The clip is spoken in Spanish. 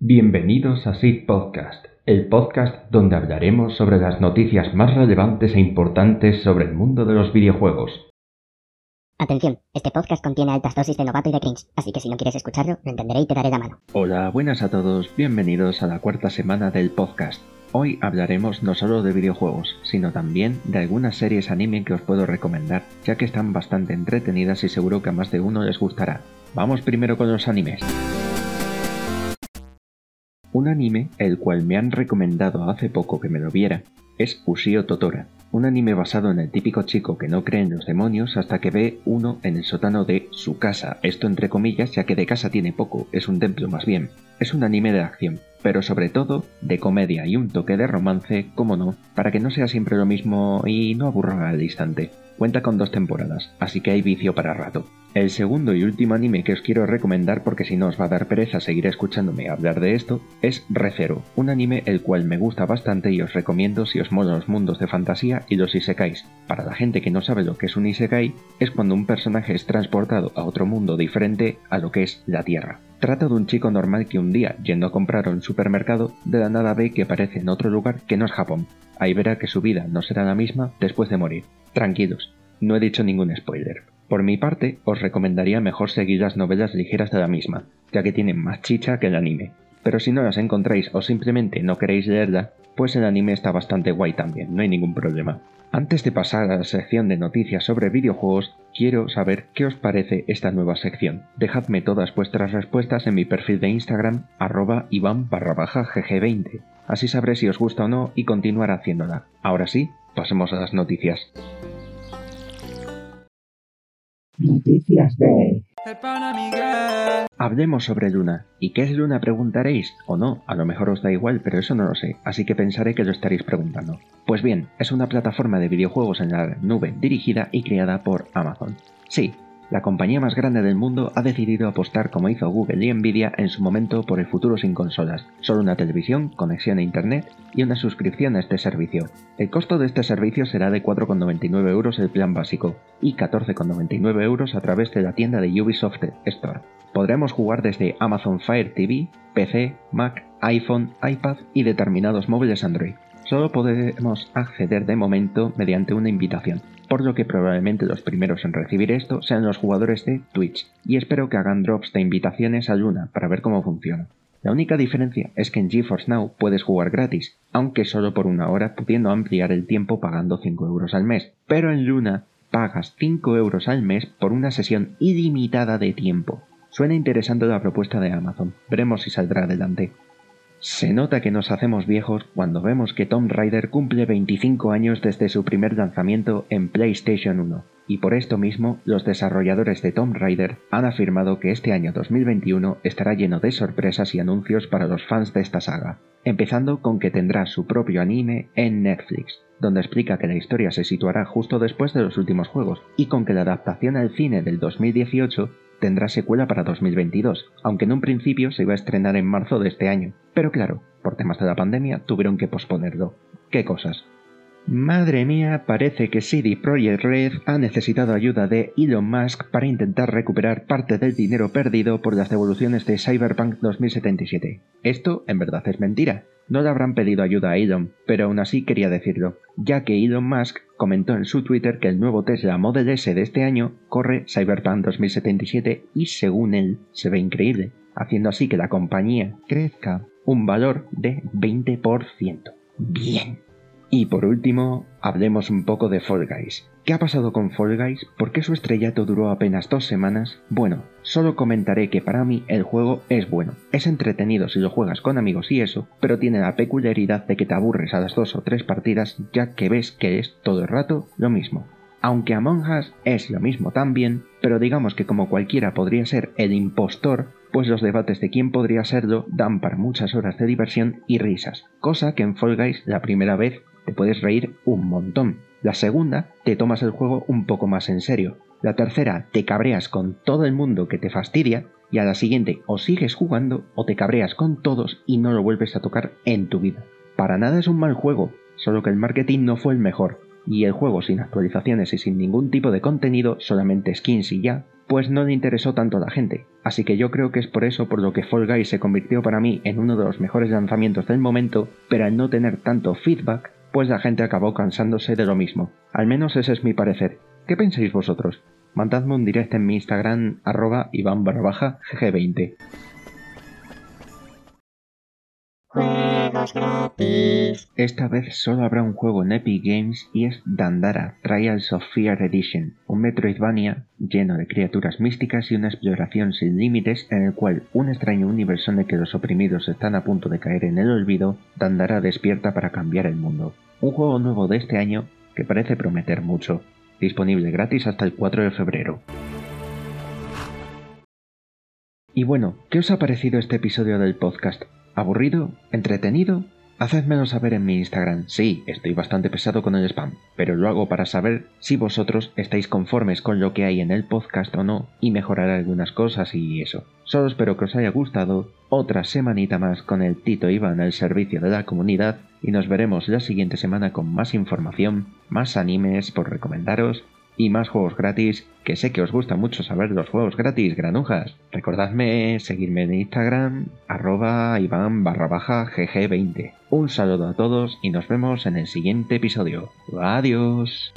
Bienvenidos a SID Podcast, el podcast donde hablaremos sobre las noticias más relevantes e importantes sobre el mundo de los videojuegos. Atención, este podcast contiene altas dosis de novato y de cringe, así que si no quieres escucharlo, lo entenderé y te daré la mano. Hola, buenas a todos, bienvenidos a la cuarta semana del podcast. Hoy hablaremos no solo de videojuegos, sino también de algunas series anime que os puedo recomendar, ya que están bastante entretenidas y seguro que a más de uno les gustará. Vamos primero con los animes. Un anime, el cual me han recomendado hace poco que me lo viera, es Ushio Totora, un anime basado en el típico chico que no cree en los demonios hasta que ve uno en el sótano de su casa, esto entre comillas ya que de casa tiene poco, es un templo más bien. Es un anime de acción, pero sobre todo de comedia y un toque de romance, como no, para que no sea siempre lo mismo y no aburra al instante. Cuenta con dos temporadas, así que hay vicio para rato. El segundo y último anime que os quiero recomendar, porque si no os va a dar pereza seguir escuchándome hablar de esto, es Recero, un anime el cual me gusta bastante y os recomiendo si os molan los mundos de fantasía y los isekais. Para la gente que no sabe lo que es un isekai, es cuando un personaje es transportado a otro mundo diferente a lo que es la Tierra. Trata de un chico normal que un día, yendo a comprar a un supermercado, de la nada ve que aparece en otro lugar que no es Japón. Ahí verá que su vida no será la misma después de morir. Tranquilos, no he dicho ningún spoiler. Por mi parte, os recomendaría mejor seguir las novelas ligeras de la misma, ya que tienen más chicha que el anime. Pero si no las encontráis o simplemente no queréis leerla, pues el anime está bastante guay también, no hay ningún problema. Antes de pasar a la sección de noticias sobre videojuegos, quiero saber qué os parece esta nueva sección. Dejadme todas vuestras respuestas en mi perfil de Instagram, arroba Iván barra baja gg20. Así sabré si os gusta o no y continuar haciéndola. Ahora sí, pasemos a las noticias. Noticias de... Hablemos sobre Luna. ¿Y qué es Luna? Preguntaréis. O no, a lo mejor os da igual, pero eso no lo sé, así que pensaré que lo estaréis preguntando. Pues bien, es una plataforma de videojuegos en la nube dirigida y creada por Amazon. Sí, la compañía más grande del mundo ha decidido apostar como hizo Google y Nvidia en su momento por el futuro sin consolas, solo una televisión, conexión a internet y una suscripción a este servicio. El costo de este servicio será de 4,99 euros el plan básico y 14,99 euros a través de la tienda de Ubisoft Store. Podremos jugar desde Amazon Fire TV, PC, Mac, iPhone, iPad y determinados móviles Android. Solo podemos acceder de momento mediante una invitación por lo que probablemente los primeros en recibir esto sean los jugadores de Twitch, y espero que hagan drops de invitaciones a Luna para ver cómo funciona. La única diferencia es que en GeForce Now puedes jugar gratis, aunque solo por una hora pudiendo ampliar el tiempo pagando 5 euros al mes, pero en Luna pagas 5 euros al mes por una sesión ilimitada de tiempo. Suena interesante la propuesta de Amazon, veremos si saldrá adelante. Se nota que nos hacemos viejos cuando vemos que Tomb Raider cumple 25 años desde su primer lanzamiento en PlayStation 1, y por esto mismo los desarrolladores de Tomb Raider han afirmado que este año 2021 estará lleno de sorpresas y anuncios para los fans de esta saga, empezando con que tendrá su propio anime en Netflix, donde explica que la historia se situará justo después de los últimos juegos, y con que la adaptación al cine del 2018 tendrá secuela para 2022, aunque en un principio se iba a estrenar en marzo de este año. Pero claro, por temas de la pandemia tuvieron que posponerlo. ¿Qué cosas? Madre mía, parece que CD Projekt Red ha necesitado ayuda de Elon Musk para intentar recuperar parte del dinero perdido por las devoluciones de Cyberpunk 2077. Esto en verdad es mentira. No le habrán pedido ayuda a Elon, pero aún así quería decirlo, ya que Elon Musk comentó en su Twitter que el nuevo Tesla Model S de este año corre Cyberpunk 2077 y según él se ve increíble, haciendo así que la compañía crezca un valor de 20%. Bien. Y por último, hablemos un poco de Fall Guys. ¿Qué ha pasado con Fall Guys? ¿Por qué su estrellato duró apenas dos semanas? Bueno, solo comentaré que para mí el juego es bueno. Es entretenido si lo juegas con amigos y eso, pero tiene la peculiaridad de que te aburres a las dos o tres partidas ya que ves que es todo el rato lo mismo. Aunque Among Us es lo mismo también, pero digamos que como cualquiera podría ser el impostor, pues los debates de quién podría serlo dan para muchas horas de diversión y risas, cosa que en Fall Guys la primera vez te puedes reír un montón. La segunda, te tomas el juego un poco más en serio. La tercera, te cabreas con todo el mundo que te fastidia. Y a la siguiente, o sigues jugando o te cabreas con todos y no lo vuelves a tocar en tu vida. Para nada es un mal juego, solo que el marketing no fue el mejor. y el juego sin actualizaciones y sin ningún tipo de contenido, solamente skins y ya, pues no le interesó tanto a la gente. Así que yo creo que es por eso por lo que Fall Guys se convirtió para mí en uno de los mejores lanzamientos del momento, pero al no tener tanto feedback, pues la gente acabó cansándose de lo mismo. Al menos ese es mi parecer. ¿Qué pensáis vosotros? Mandadme un directo en mi Instagram arroba Iván barra gg20. Esta vez solo habrá un juego en Epic Games y es Dandara Trials of Fear Edition, un Metroidvania lleno de criaturas místicas y una exploración sin límites en el cual un extraño universo en el que los oprimidos están a punto de caer en el olvido, Dandara despierta para cambiar el mundo. Un juego nuevo de este año que parece prometer mucho, disponible gratis hasta el 4 de febrero. Y bueno, ¿qué os ha parecido este episodio del podcast? ¿Aburrido? ¿Entretenido? Hacedmelo saber en mi Instagram. Sí, estoy bastante pesado con el spam, pero lo hago para saber si vosotros estáis conformes con lo que hay en el podcast o no y mejorar algunas cosas y eso. Solo espero que os haya gustado. Otra semanita más con el Tito Iván al servicio de la comunidad y nos veremos la siguiente semana con más información, más animes por recomendaros y más juegos gratis, que sé que os gusta mucho saber los juegos gratis, granujas. Recordadme seguirme en Instagram, arroba Iván barra baja GG20. Un saludo a todos y nos vemos en el siguiente episodio. Adiós.